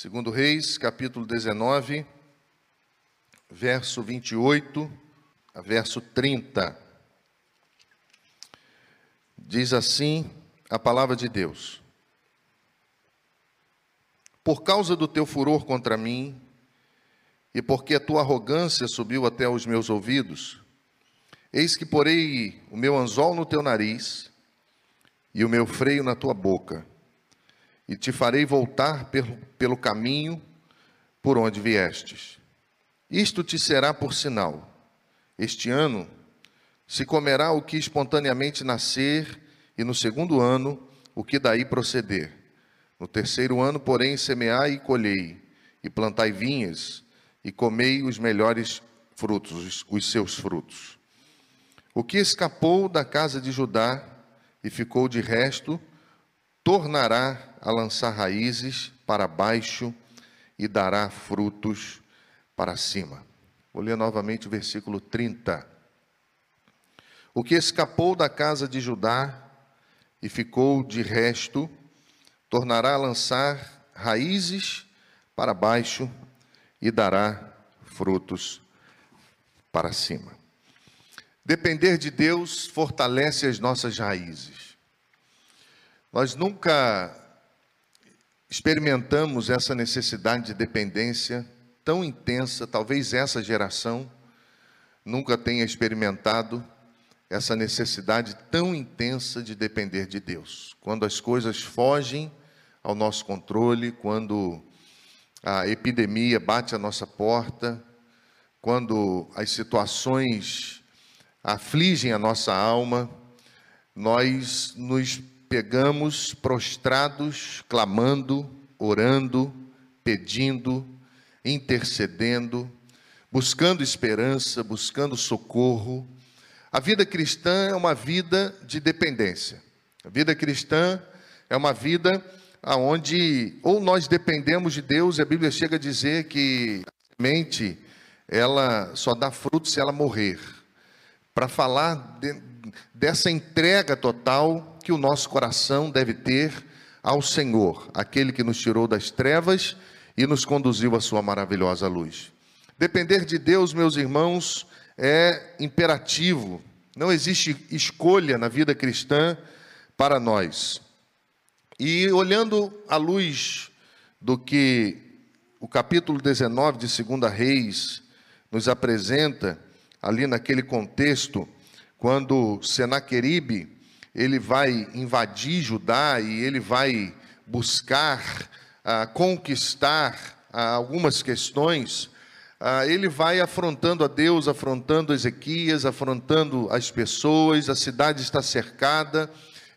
Segundo Reis, capítulo 19, verso 28 a verso 30. Diz assim a palavra de Deus: Por causa do teu furor contra mim, e porque a tua arrogância subiu até os meus ouvidos, eis que porei o meu anzol no teu nariz e o meu freio na tua boca e te farei voltar pelo, caminho por onde viestes. Isto te será por sinal. Este ano se comerá o que espontaneamente nascer, e no segundo ano o que daí proceder. No terceiro ano, porém, semeai e colhei, e plantai vinhas, e comei os melhores frutos, os seus frutos. O que escapou da casa de Judá e ficou de resto, tornará a lançar raízes para baixo e dará frutos para cima. Vou ler novamente o versículo 30. O que escapou da casa de Judá e ficou de resto, tornará a lançar raízes para baixo e dará frutos para cima. Depender de Deus fortalece as nossas raízes. Nós nunca experimentamos essa necessidade de dependência tão intensa, talvez essa geração nunca tenha experimentado essa necessidade tão intensa de depender de Deus. Quando as coisas fogem ao nosso controle, quando a epidemia bate à nossa porta, quando as situações afligem a nossa alma, nós nos pegamos prostrados, clamando, orando, pedindo, intercedendo, buscando esperança, buscando socorro. A vida cristã é uma vida de dependência. A vida cristã é uma vida onde ou nós dependemos de Deus, a Bíblia chega a dizer que a mente ela só dá fruto se ela morrer. Para falar de, dessa entrega total que o nosso coração deve ter ao Senhor, aquele que nos tirou das trevas e nos conduziu à sua maravilhosa luz. Depender de Deus, meus irmãos, é imperativo. Não existe escolha na vida cristã para nós. E olhando à luz do que o capítulo 19 de 2 Reis nos apresenta, ali naquele contexto, quando Senaqueribe ele vai invadir Judá e ele vai buscar ah, conquistar ah, algumas questões, ah, ele vai afrontando a Deus, afrontando Ezequias, afrontando as pessoas, a cidade está cercada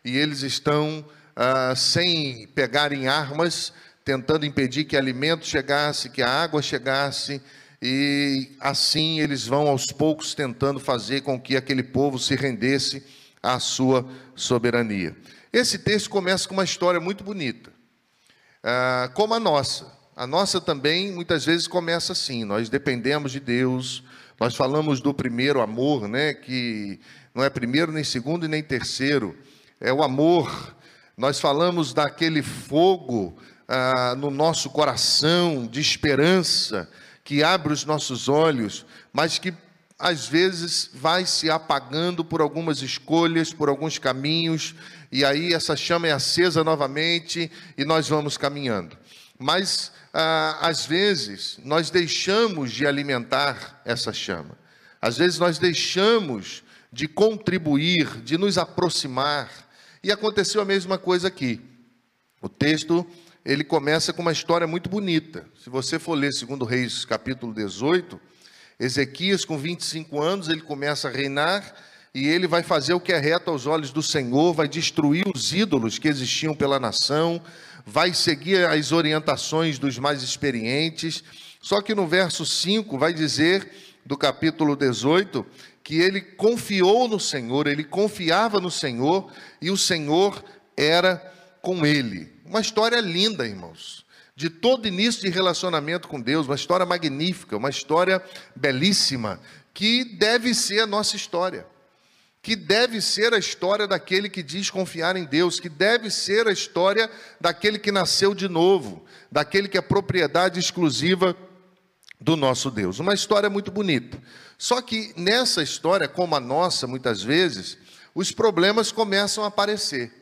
e eles estão ah, sem pegarem armas, tentando impedir que alimento chegasse, que a água chegasse, e assim eles vão aos poucos tentando fazer com que aquele povo se rendesse à sua soberania. Esse texto começa com uma história muito bonita, ah, como a nossa. A nossa também muitas vezes começa assim: nós dependemos de Deus, nós falamos do primeiro amor, né, que não é primeiro, nem segundo nem terceiro, é o amor. Nós falamos daquele fogo ah, no nosso coração de esperança que abre os nossos olhos, mas que às vezes vai se apagando por algumas escolhas, por alguns caminhos, e aí essa chama é acesa novamente e nós vamos caminhando. Mas ah, às vezes nós deixamos de alimentar essa chama, às vezes nós deixamos de contribuir, de nos aproximar, e aconteceu a mesma coisa aqui. O texto ele começa com uma história muito bonita. Se você for ler 2 Reis capítulo 18, Ezequias, com 25 anos, ele começa a reinar e ele vai fazer o que é reto aos olhos do Senhor, vai destruir os ídolos que existiam pela nação, vai seguir as orientações dos mais experientes. Só que no verso 5 vai dizer, do capítulo 18, que ele confiou no Senhor, ele confiava no Senhor e o Senhor era com ele. Uma história linda, irmãos de todo início de relacionamento com Deus, uma história magnífica, uma história belíssima, que deve ser a nossa história. que deve ser a história daquele que diz confiar em Deus, que deve ser a história daquele que nasceu de novo, daquele que é propriedade exclusiva do nosso Deus. Uma história muito bonita. Só que nessa história, como a nossa, muitas vezes, os problemas começam a aparecer.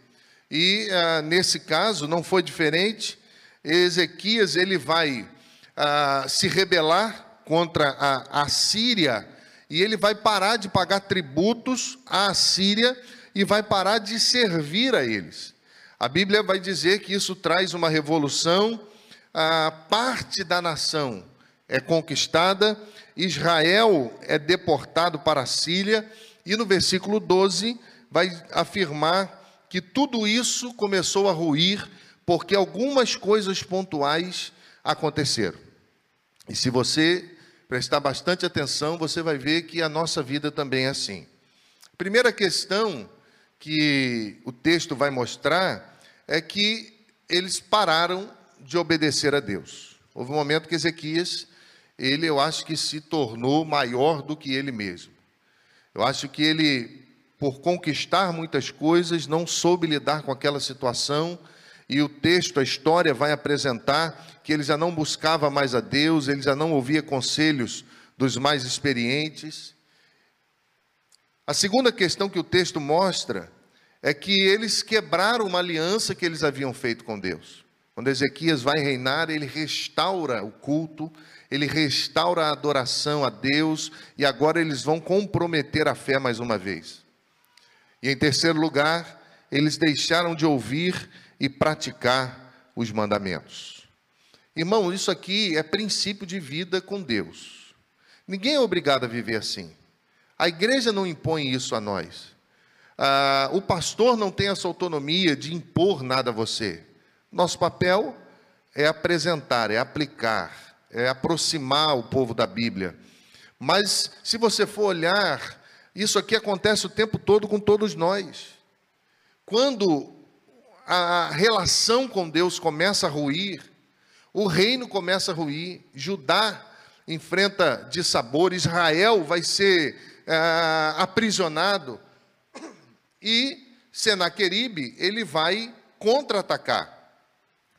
E ah, nesse caso não foi diferente. Ezequias ele vai ah, se rebelar contra a, a Síria e ele vai parar de pagar tributos à Síria e vai parar de servir a eles. A Bíblia vai dizer que isso traz uma revolução, a parte da nação é conquistada, Israel é deportado para a Síria, e no versículo 12 vai afirmar que tudo isso começou a ruir porque algumas coisas pontuais aconteceram. E se você prestar bastante atenção, você vai ver que a nossa vida também é assim. Primeira questão que o texto vai mostrar é que eles pararam de obedecer a Deus. Houve um momento que Ezequias, ele eu acho que se tornou maior do que ele mesmo. Eu acho que ele, por conquistar muitas coisas, não soube lidar com aquela situação, e o texto, a história vai apresentar que ele já não buscava mais a Deus, ele já não ouvia conselhos dos mais experientes. A segunda questão que o texto mostra é que eles quebraram uma aliança que eles haviam feito com Deus. Quando Ezequias vai reinar, ele restaura o culto, ele restaura a adoração a Deus, e agora eles vão comprometer a fé mais uma vez. E em terceiro lugar, eles deixaram de ouvir e praticar os mandamentos. Irmão, isso aqui é princípio de vida com Deus. Ninguém é obrigado a viver assim. A igreja não impõe isso a nós. Ah, o pastor não tem essa autonomia de impor nada a você. Nosso papel é apresentar, é aplicar, é aproximar o povo da Bíblia. Mas se você for olhar, isso aqui acontece o tempo todo com todos nós. Quando a relação com Deus começa a ruir, o reino começa a ruir, Judá enfrenta dissabor, Israel vai ser é, aprisionado e Senaqueribe ele vai contra-atacar,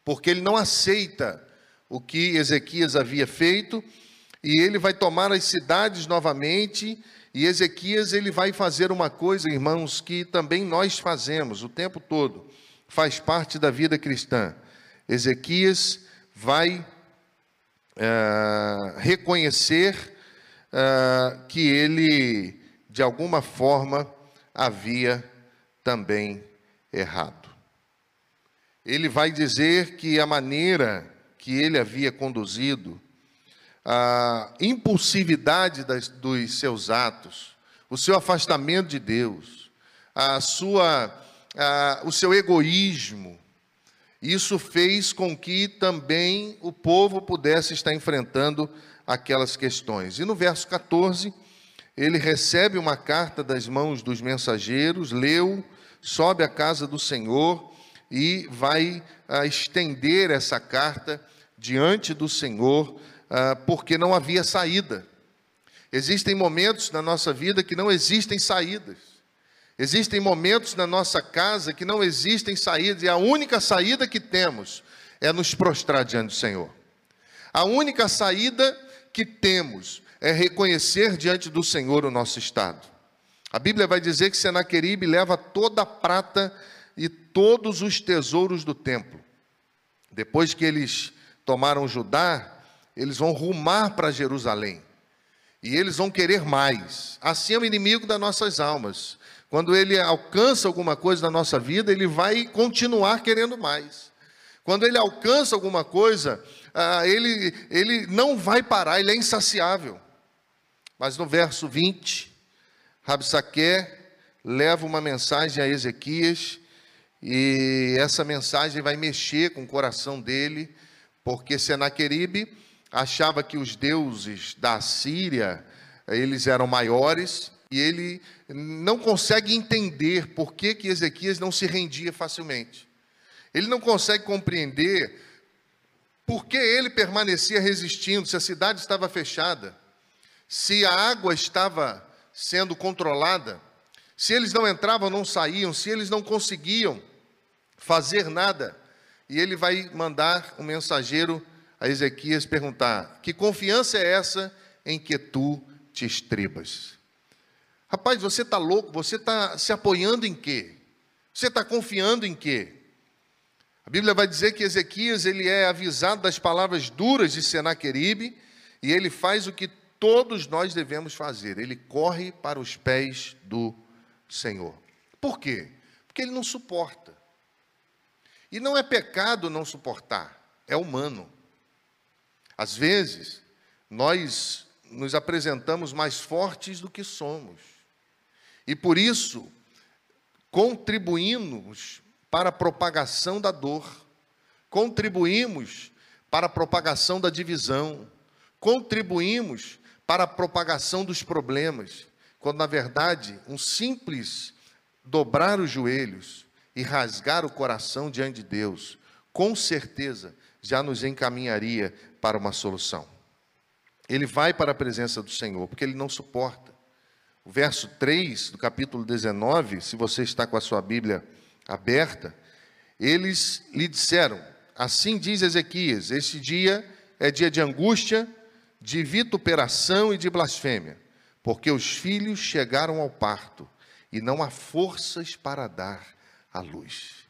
porque ele não aceita o que Ezequias havia feito e ele vai tomar as cidades novamente e Ezequias ele vai fazer uma coisa, irmãos, que também nós fazemos o tempo todo, faz parte da vida cristã. Ezequias vai é, reconhecer é, que ele, de alguma forma, havia também errado. Ele vai dizer que a maneira que ele havia conduzido, a impulsividade das, dos seus atos, o seu afastamento de Deus, a sua, a, o seu egoísmo, isso fez com que também o povo pudesse estar enfrentando aquelas questões. E no verso 14, ele recebe uma carta das mãos dos mensageiros, leu, sobe à casa do Senhor e vai ah, estender essa carta diante do Senhor, ah, porque não havia saída. Existem momentos na nossa vida que não existem saídas. Existem momentos na nossa casa que não existem saídas, e a única saída que temos é nos prostrar diante do Senhor. A única saída que temos é reconhecer diante do Senhor o nosso estado. A Bíblia vai dizer que Senaqueribe leva toda a prata e todos os tesouros do templo. Depois que eles tomaram Judá, eles vão rumar para Jerusalém. E eles vão querer mais. Assim é o inimigo das nossas almas. Quando ele alcança alguma coisa na nossa vida, ele vai continuar querendo mais. Quando ele alcança alguma coisa, ah, ele, ele não vai parar, ele é insaciável. Mas no verso 20, Rabsaque leva uma mensagem a Ezequias, e essa mensagem vai mexer com o coração dele, porque Senaqueribe achava que os deuses da Síria, eles eram maiores, e ele não consegue entender por que, que Ezequias não se rendia facilmente. Ele não consegue compreender por que ele permanecia resistindo, se a cidade estava fechada, se a água estava sendo controlada, Se eles não entravam, não saíam, se eles não conseguiam fazer nada, e ele vai mandar um mensageiro a Ezequias perguntar: Que confiança é essa em que tu te estribas? Rapaz, você está louco? Você está se apoiando em quê? Você está confiando em quê? A Bíblia vai dizer que Ezequias ele é avisado das palavras duras de Senaqueribe e ele faz o que todos nós devemos fazer. Ele corre para os pés do Senhor. Por quê? Porque ele não suporta. E não é pecado não suportar, é humano. Às vezes, nós nos apresentamos mais fortes do que somos. E por isso, contribuímos para a propagação da dor, contribuímos para a propagação da divisão, contribuímos para a propagação dos problemas, quando na verdade um simples dobrar os joelhos e rasgar o coração diante de Deus, com certeza já nos encaminharia para uma solução. Ele vai para a presença do Senhor, porque ele não suporta. O verso 3 do capítulo 19, se você está com a sua Bíblia aberta, eles lhe disseram: Assim diz Ezequias: Este dia é dia de angústia, de vituperação e de blasfêmia, porque os filhos chegaram ao parto e não há forças para dar à luz.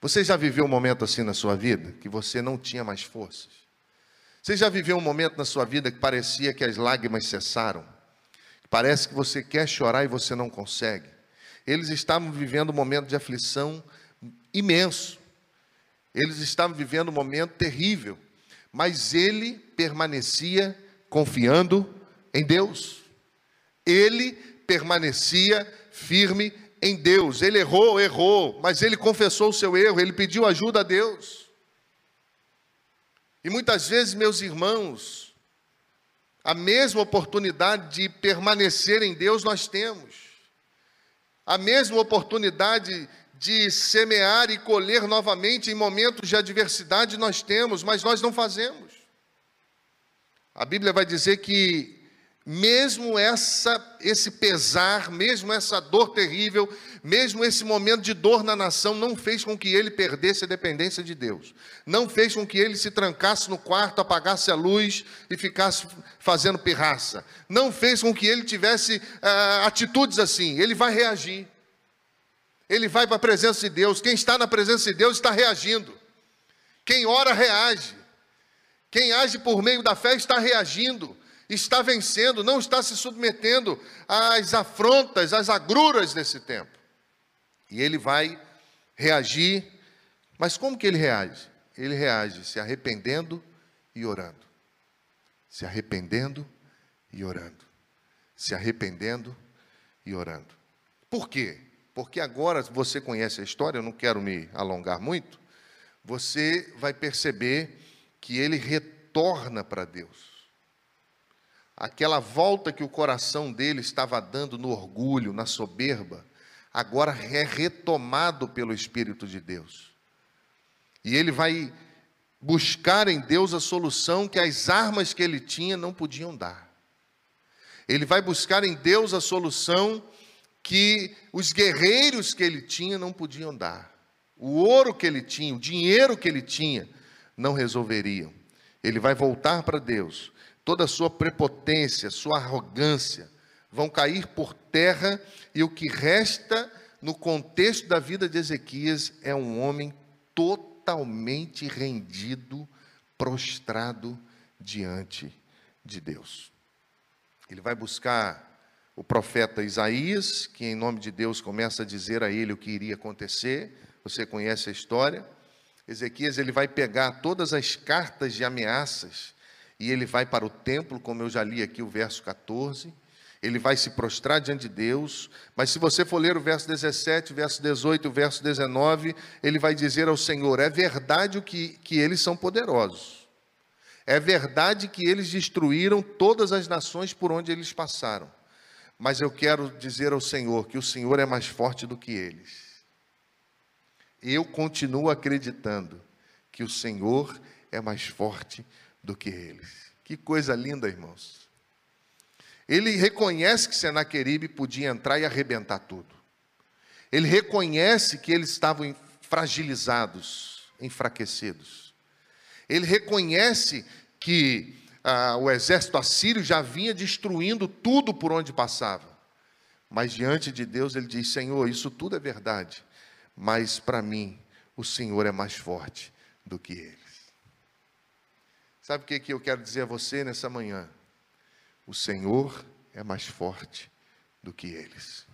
Você já viveu um momento assim na sua vida que você não tinha mais forças? Você já viveu um momento na sua vida que parecia que as lágrimas cessaram? Parece que você quer chorar e você não consegue. Eles estavam vivendo um momento de aflição imenso. Eles estavam vivendo um momento terrível. Mas ele permanecia confiando em Deus. Ele permanecia firme em Deus. Ele errou, errou, mas ele confessou o seu erro, ele pediu ajuda a Deus. E muitas vezes, meus irmãos, a mesma oportunidade de permanecer em Deus nós temos. A mesma oportunidade de semear e colher novamente em momentos de adversidade nós temos, mas nós não fazemos. A Bíblia vai dizer que mesmo essa, esse pesar, mesmo essa dor terrível, mesmo esse momento de dor na nação, não fez com que ele perdesse a dependência de Deus. Não fez com que ele se trancasse no quarto, apagasse a luz e ficasse fazendo pirraça. Não fez com que ele tivesse ah, atitudes assim. Ele vai reagir. Ele vai para a presença de Deus. Quem está na presença de Deus está reagindo. Quem ora, reage. Quem age por meio da fé está reagindo está vencendo, não está se submetendo às afrontas, às agruras desse tempo. E ele vai reagir, mas como que ele reage? Ele reage se arrependendo e orando. Se arrependendo e orando. Se arrependendo e orando. Por quê? Porque agora você conhece a história, eu não quero me alongar muito, você vai perceber que ele retorna para Deus aquela volta que o coração dele estava dando no orgulho, na soberba, agora é retomado pelo Espírito de Deus. E ele vai buscar em Deus a solução que as armas que ele tinha não podiam dar. Ele vai buscar em Deus a solução que os guerreiros que ele tinha não podiam dar. O ouro que ele tinha, o dinheiro que ele tinha, não resolveriam. Ele vai voltar para Deus toda a sua prepotência, sua arrogância vão cair por terra e o que resta no contexto da vida de Ezequias é um homem totalmente rendido, prostrado diante de Deus. Ele vai buscar o profeta Isaías, que em nome de Deus começa a dizer a ele o que iria acontecer. Você conhece a história? Ezequias ele vai pegar todas as cartas de ameaças e ele vai para o templo, como eu já li aqui o verso 14. Ele vai se prostrar diante de Deus, mas se você for ler o verso 17, verso 18, o verso 19, ele vai dizer ao Senhor: é verdade o que, que eles são poderosos, é verdade que eles destruíram todas as nações por onde eles passaram, mas eu quero dizer ao Senhor que o Senhor é mais forte do que eles. Eu continuo acreditando que o Senhor é mais forte do que eles. Que coisa linda, irmãos. Ele reconhece que Senaqueribe podia entrar e arrebentar tudo. Ele reconhece que eles estavam fragilizados, enfraquecidos. Ele reconhece que ah, o exército assírio já vinha destruindo tudo por onde passava. Mas diante de Deus ele diz: Senhor, isso tudo é verdade, mas para mim o Senhor é mais forte do que eles. Sabe o que, que eu quero dizer a você nessa manhã? O Senhor é mais forte do que eles.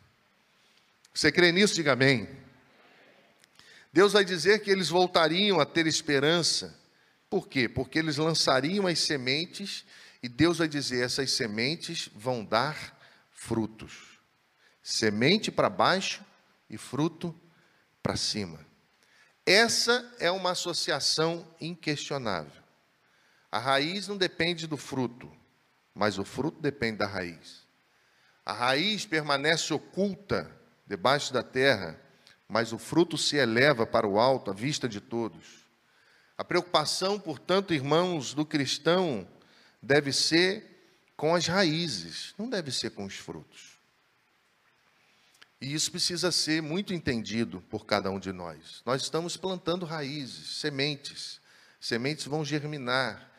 Você crê nisso? Diga amém. Deus vai dizer que eles voltariam a ter esperança. Por quê? Porque eles lançariam as sementes e Deus vai dizer: essas sementes vão dar frutos. Semente para baixo e fruto para cima. Essa é uma associação inquestionável. A raiz não depende do fruto, mas o fruto depende da raiz. A raiz permanece oculta debaixo da terra, mas o fruto se eleva para o alto, à vista de todos. A preocupação, portanto, irmãos, do cristão deve ser com as raízes, não deve ser com os frutos. E isso precisa ser muito entendido por cada um de nós. Nós estamos plantando raízes, sementes. Sementes vão germinar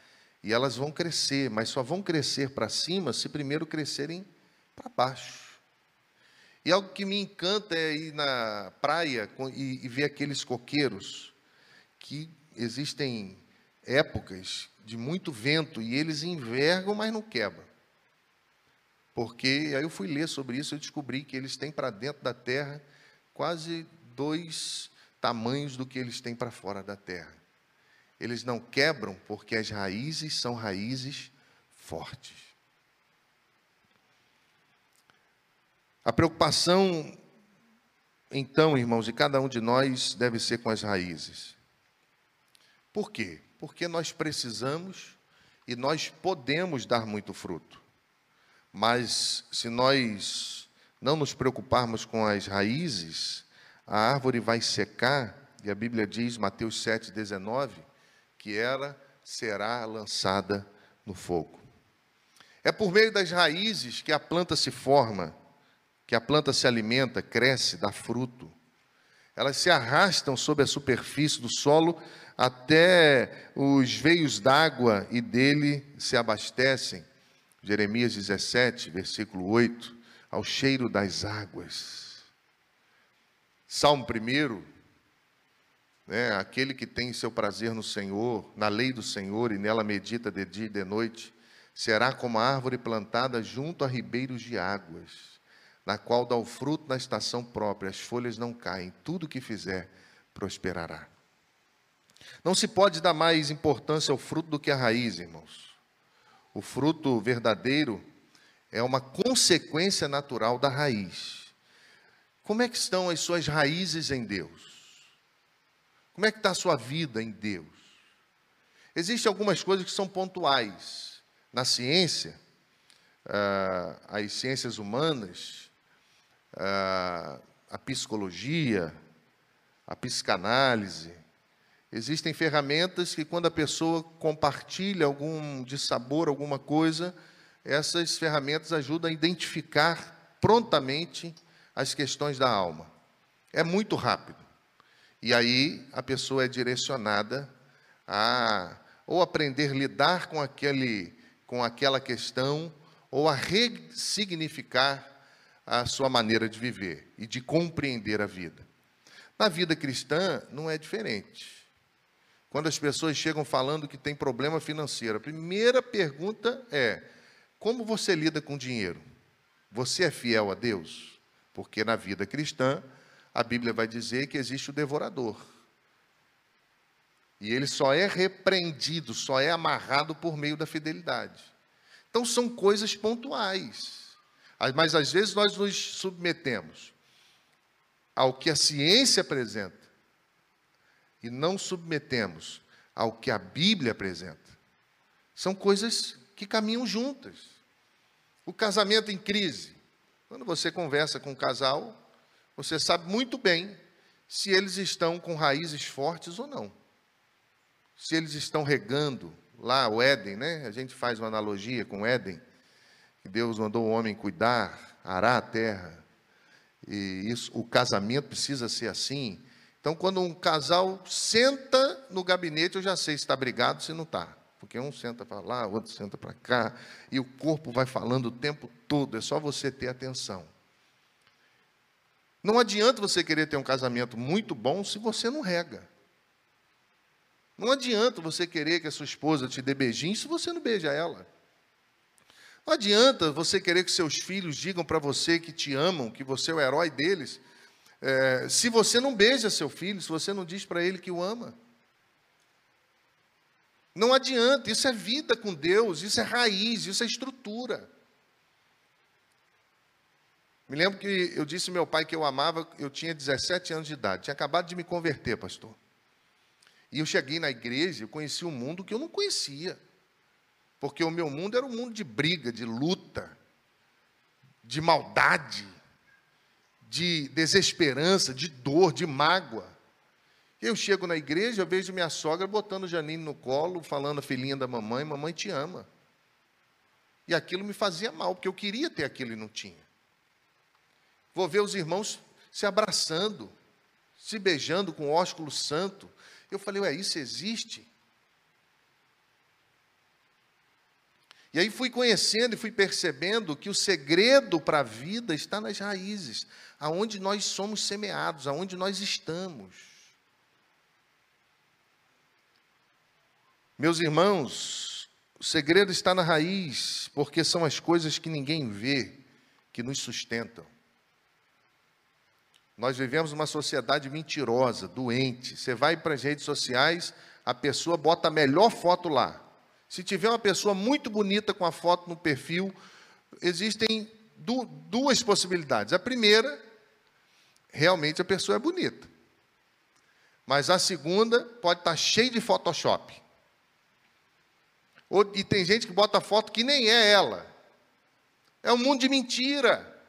e elas vão crescer, mas só vão crescer para cima se primeiro crescerem para baixo. E algo que me encanta é ir na praia e, ver aqueles coqueiros, que existem épocas de muito vento e eles envergam, mas não quebram. Porque aí eu fui ler sobre isso e descobri que eles têm para dentro da terra quase dois tamanhos do que eles têm para fora da terra. Eles não quebram porque as raízes são raízes fortes. A preocupação, então, irmãos, de cada um de nós deve ser com as raízes. Por quê? Porque nós precisamos e nós podemos dar muito fruto. Mas se nós não nos preocuparmos com as raízes, a árvore vai secar, e a Bíblia diz, Mateus 7,19, que ela será lançada no fogo. É por meio das raízes que a planta se forma que a planta se alimenta, cresce, dá fruto. Elas se arrastam sobre a superfície do solo até os veios d'água e dele se abastecem. Jeremias 17, versículo 8, ao cheiro das águas. Salmo 1, né, aquele que tem seu prazer no Senhor, na lei do Senhor e nela medita de dia e de noite, será como a árvore plantada junto a ribeiros de águas na qual dá o fruto na estação própria, as folhas não caem, tudo que fizer prosperará. Não se pode dar mais importância ao fruto do que à raiz, irmãos. O fruto verdadeiro é uma consequência natural da raiz. Como é que estão as suas raízes em Deus? Como é que está a sua vida em Deus? Existem algumas coisas que são pontuais. Na ciência, ah, as ciências humanas, a psicologia, a psicanálise. Existem ferramentas que, quando a pessoa compartilha algum dissabor, alguma coisa, essas ferramentas ajudam a identificar prontamente as questões da alma. É muito rápido. E aí a pessoa é direcionada a ou aprender a lidar com aquele com aquela questão ou a ressignificar a sua maneira de viver e de compreender a vida. Na vida cristã não é diferente. Quando as pessoas chegam falando que tem problema financeiro, a primeira pergunta é: como você lida com dinheiro? Você é fiel a Deus? Porque na vida cristã, a Bíblia vai dizer que existe o devorador. E ele só é repreendido, só é amarrado por meio da fidelidade. Então são coisas pontuais. Mas às vezes nós nos submetemos ao que a ciência apresenta e não submetemos ao que a Bíblia apresenta. São coisas que caminham juntas. O casamento em crise. Quando você conversa com um casal, você sabe muito bem se eles estão com raízes fortes ou não. Se eles estão regando lá o Éden, né? A gente faz uma analogia com o Éden que Deus mandou o homem cuidar, arar a terra. e isso, o casamento precisa ser assim. Então, quando um casal senta no gabinete, eu já sei se está brigado, se não está. Porque um senta para lá, o outro senta para cá, e o corpo vai falando o tempo todo, é só você ter atenção. Não adianta você querer ter um casamento muito bom se você não rega. Não adianta você querer que a sua esposa te dê beijinho se você não beija ela. Não adianta você querer que seus filhos digam para você que te amam, que você é o herói deles, é, se você não beija seu filho, se você não diz para ele que o ama. Não adianta, isso é vida com Deus, isso é raiz, isso é estrutura. Me lembro que eu disse ao meu pai que eu amava, eu tinha 17 anos de idade, tinha acabado de me converter, pastor. E eu cheguei na igreja, eu conheci um mundo que eu não conhecia. Porque o meu mundo era um mundo de briga, de luta, de maldade, de desesperança, de dor, de mágoa. Eu chego na igreja, eu vejo minha sogra botando Janine no colo, falando a filhinha da mamãe, mamãe te ama. E aquilo me fazia mal, porque eu queria ter aquilo e não tinha. Vou ver os irmãos se abraçando, se beijando com ósculo santo. Eu falei, ué, isso existe? E aí fui conhecendo e fui percebendo que o segredo para a vida está nas raízes, aonde nós somos semeados, aonde nós estamos. Meus irmãos, o segredo está na raiz, porque são as coisas que ninguém vê que nos sustentam. Nós vivemos uma sociedade mentirosa, doente. Você vai para as redes sociais, a pessoa bota a melhor foto lá. Se tiver uma pessoa muito bonita com a foto no perfil, existem du duas possibilidades. A primeira, realmente a pessoa é bonita. Mas a segunda pode estar cheia de Photoshop. Ou, e tem gente que bota foto que nem é ela. É um mundo de mentira,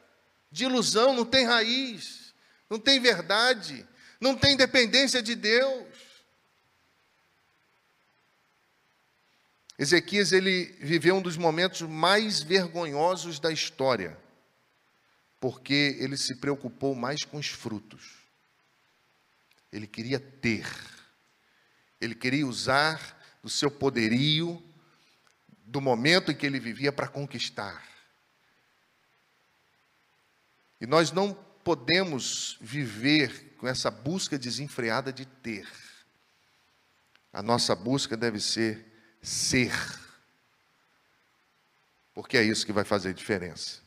de ilusão, não tem raiz, não tem verdade, não tem dependência de Deus. Ezequias ele viveu um dos momentos mais vergonhosos da história, porque ele se preocupou mais com os frutos. Ele queria ter, ele queria usar do seu poderio, do momento em que ele vivia para conquistar. E nós não podemos viver com essa busca desenfreada de ter. A nossa busca deve ser ser. Porque é isso que vai fazer diferença.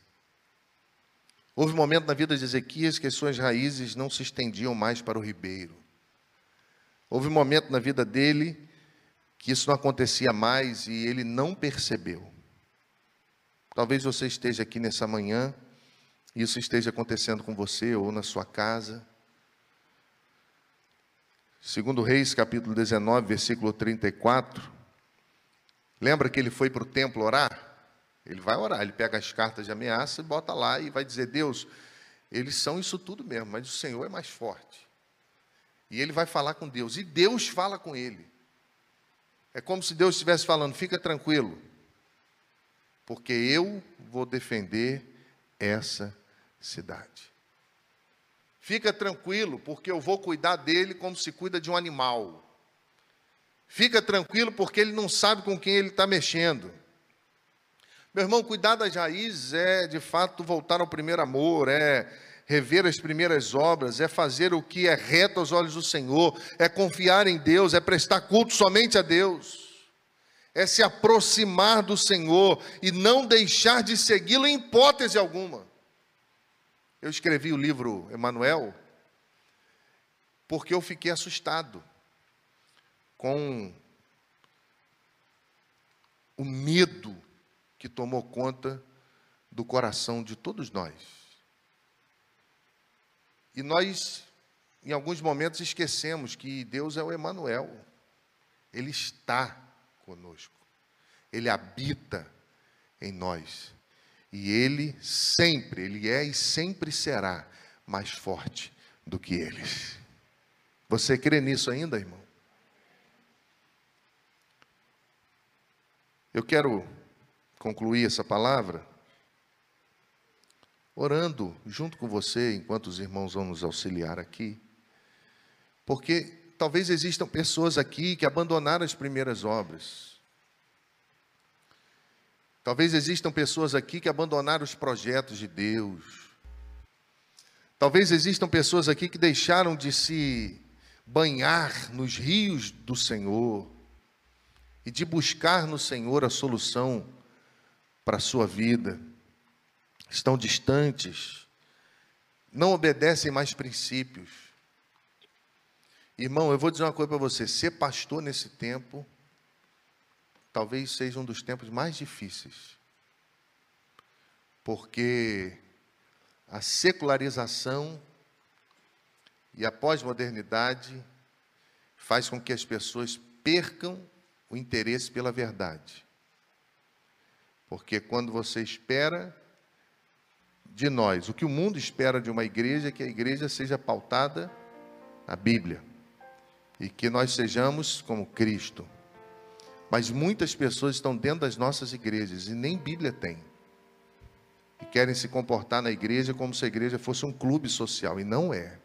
Houve um momento na vida de Ezequias que as suas raízes não se estendiam mais para o ribeiro. Houve um momento na vida dele que isso não acontecia mais e ele não percebeu. Talvez você esteja aqui nessa manhã, isso esteja acontecendo com você ou na sua casa. Segundo Reis, capítulo 19, versículo 34, Lembra que ele foi para o templo orar? Ele vai orar, ele pega as cartas de ameaça e bota lá e vai dizer: Deus, eles são isso tudo mesmo, mas o Senhor é mais forte. E ele vai falar com Deus, e Deus fala com ele. É como se Deus estivesse falando: fica tranquilo, porque eu vou defender essa cidade. Fica tranquilo, porque eu vou cuidar dele como se cuida de um animal. Fica tranquilo, porque ele não sabe com quem ele está mexendo. Meu irmão, cuidar das raízes é, de fato, voltar ao primeiro amor, é rever as primeiras obras, é fazer o que é reto aos olhos do Senhor, é confiar em Deus, é prestar culto somente a Deus, é se aproximar do Senhor e não deixar de segui-lo em hipótese alguma. Eu escrevi o livro Emanuel porque eu fiquei assustado com o medo que tomou conta do coração de todos nós. E nós, em alguns momentos, esquecemos que Deus é o Emanuel. Ele está conosco. Ele habita em nós. E ele sempre, ele é e sempre será mais forte do que eles. Você crê nisso ainda, irmão? Eu quero concluir essa palavra orando junto com você, enquanto os irmãos vão nos auxiliar aqui, porque talvez existam pessoas aqui que abandonaram as primeiras obras. Talvez existam pessoas aqui que abandonaram os projetos de Deus. Talvez existam pessoas aqui que deixaram de se banhar nos rios do Senhor e de buscar no Senhor a solução para a sua vida. Estão distantes, não obedecem mais princípios. Irmão, eu vou dizer uma coisa para você: ser pastor nesse tempo, talvez seja um dos tempos mais difíceis, porque a secularização e a pós-modernidade faz com que as pessoas percam o interesse pela verdade. Porque quando você espera de nós, o que o mundo espera de uma igreja é que a igreja seja pautada na Bíblia e que nós sejamos como Cristo. Mas muitas pessoas estão dentro das nossas igrejas e nem Bíblia tem e querem se comportar na igreja como se a igreja fosse um clube social, e não é.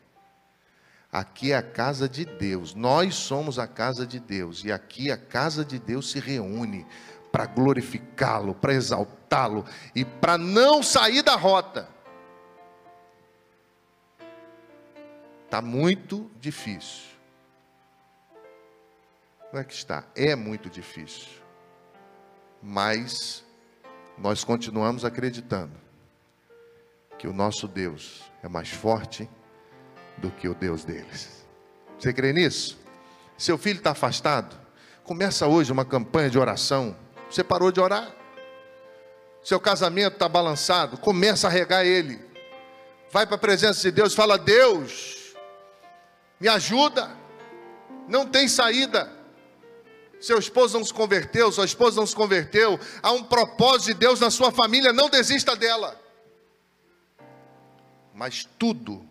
Aqui é a casa de Deus, nós somos a casa de Deus, e aqui a casa de Deus se reúne para glorificá-lo, para exaltá-lo e para não sair da rota. Está muito difícil. Como é que está? É muito difícil. Mas nós continuamos acreditando que o nosso Deus é mais forte do que o Deus deles. Você crê nisso? Seu filho está afastado? Começa hoje uma campanha de oração. Você parou de orar? Seu casamento está balançado? Começa a regar ele. Vai para a presença de Deus, fala: Deus, me ajuda. Não tem saída. Seu esposo não se converteu, sua esposa não se converteu. Há um propósito de Deus na sua família, não desista dela mas tudo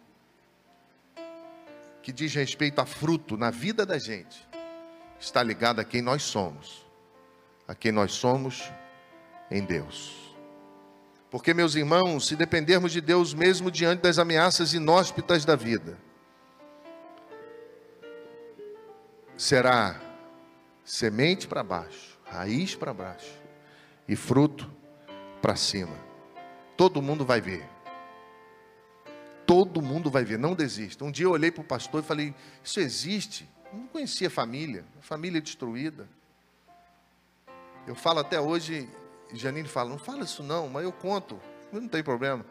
que diz respeito a fruto na vida da gente está ligado a quem nós somos, a quem nós somos em Deus. Porque, meus irmãos, se dependermos de Deus mesmo diante das ameaças inóspitas da vida, será semente para baixo, raiz para baixo e fruto para cima. Todo mundo vai ver todo mundo vai ver, não desista. Um dia eu olhei para o pastor e falei: Isso existe? Eu não conhecia família, família destruída. Eu falo até hoje, Janine fala: Não fala isso não, mas eu conto, não tem problema.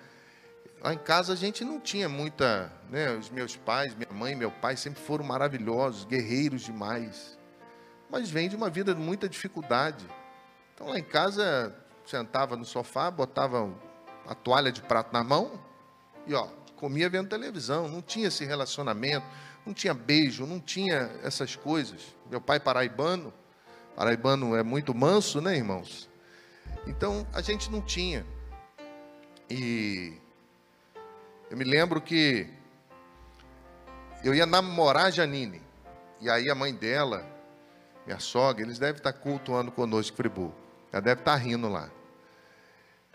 Lá em casa a gente não tinha muita, né? Os meus pais, minha mãe, meu pai sempre foram maravilhosos, guerreiros demais. Mas vem de uma vida de muita dificuldade. Então lá em casa sentava no sofá, botava a toalha de prato na mão e ó, comia vendo televisão, não tinha esse relacionamento, não tinha beijo, não tinha essas coisas. Meu pai paraibano, paraibano é muito manso, né, irmãos? Então a gente não tinha. E eu me lembro que eu ia namorar a Janine. E aí a mãe dela, minha sogra, eles devem estar cultuando conosco Friburgo. Ela deve estar rindo lá.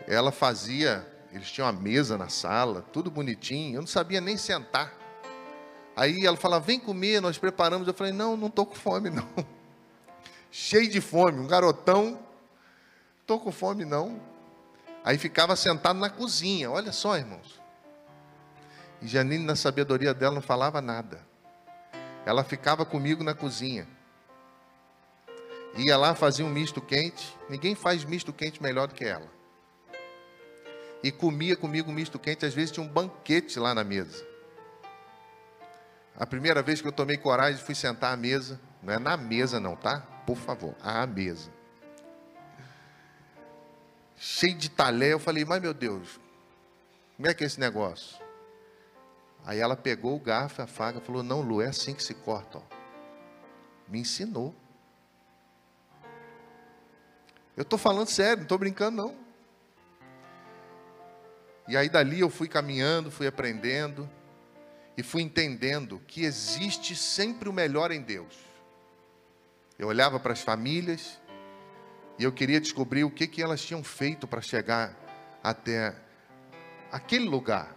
Ela fazia eles tinham uma mesa na sala, tudo bonitinho. Eu não sabia nem sentar. Aí ela falava, vem comer, nós preparamos. Eu falei, não, não estou com fome, não. Cheio de fome, um garotão. Estou com fome, não. Aí ficava sentado na cozinha, olha só, irmãos. E Janine, na sabedoria dela, não falava nada. Ela ficava comigo na cozinha. Ia lá, fazia um misto quente. Ninguém faz misto quente melhor do que ela e comia comigo misto quente. Às vezes tinha um banquete lá na mesa. A primeira vez que eu tomei coragem, fui sentar à mesa. Não é na mesa, não, tá? Por favor, à mesa. Cheio de talher, eu falei, mas meu Deus, como é que é esse negócio? Aí ela pegou o garfo, a e falou: Não, Lu, é assim que se corta. Ó. Me ensinou. Eu estou falando sério, não estou brincando, não. E aí dali eu fui caminhando, fui aprendendo e fui entendendo que existe sempre o melhor em Deus. Eu olhava para as famílias e eu queria descobrir o que, que elas tinham feito para chegar até aquele lugar.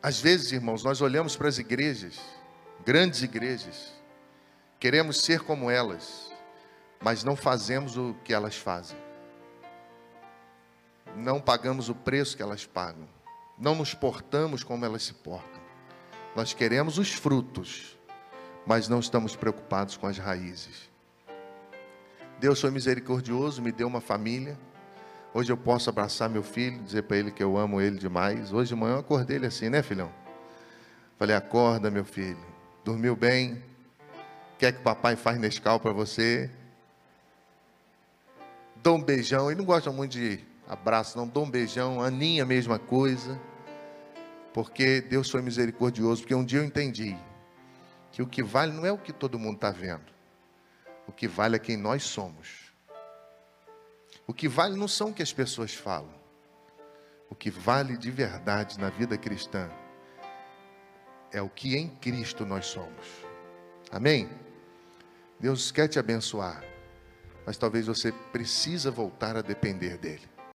Às vezes, irmãos, nós olhamos para as igrejas, grandes igrejas, queremos ser como elas, mas não fazemos o que elas fazem. Não pagamos o preço que elas pagam. Não nos portamos como elas se portam. Nós queremos os frutos, mas não estamos preocupados com as raízes. Deus foi misericordioso, me deu uma família Hoje eu posso abraçar meu filho, dizer para ele que eu amo ele demais. Hoje de manhã eu acordei ele assim, né, filhão? Falei: acorda, meu filho. Dormiu bem? Quer que o papai faz Nescau para você? Dou um beijão. Ele não gosta muito de abraço, não. Dou um beijão. Aninha, mesma coisa. Porque Deus foi misericordioso. Porque um dia eu entendi que o que vale não é o que todo mundo está vendo. O que vale é quem nós somos. O que vale não são o que as pessoas falam. O que vale de verdade na vida cristã é o que em Cristo nós somos. Amém? Deus quer te abençoar, mas talvez você precisa voltar a depender dele.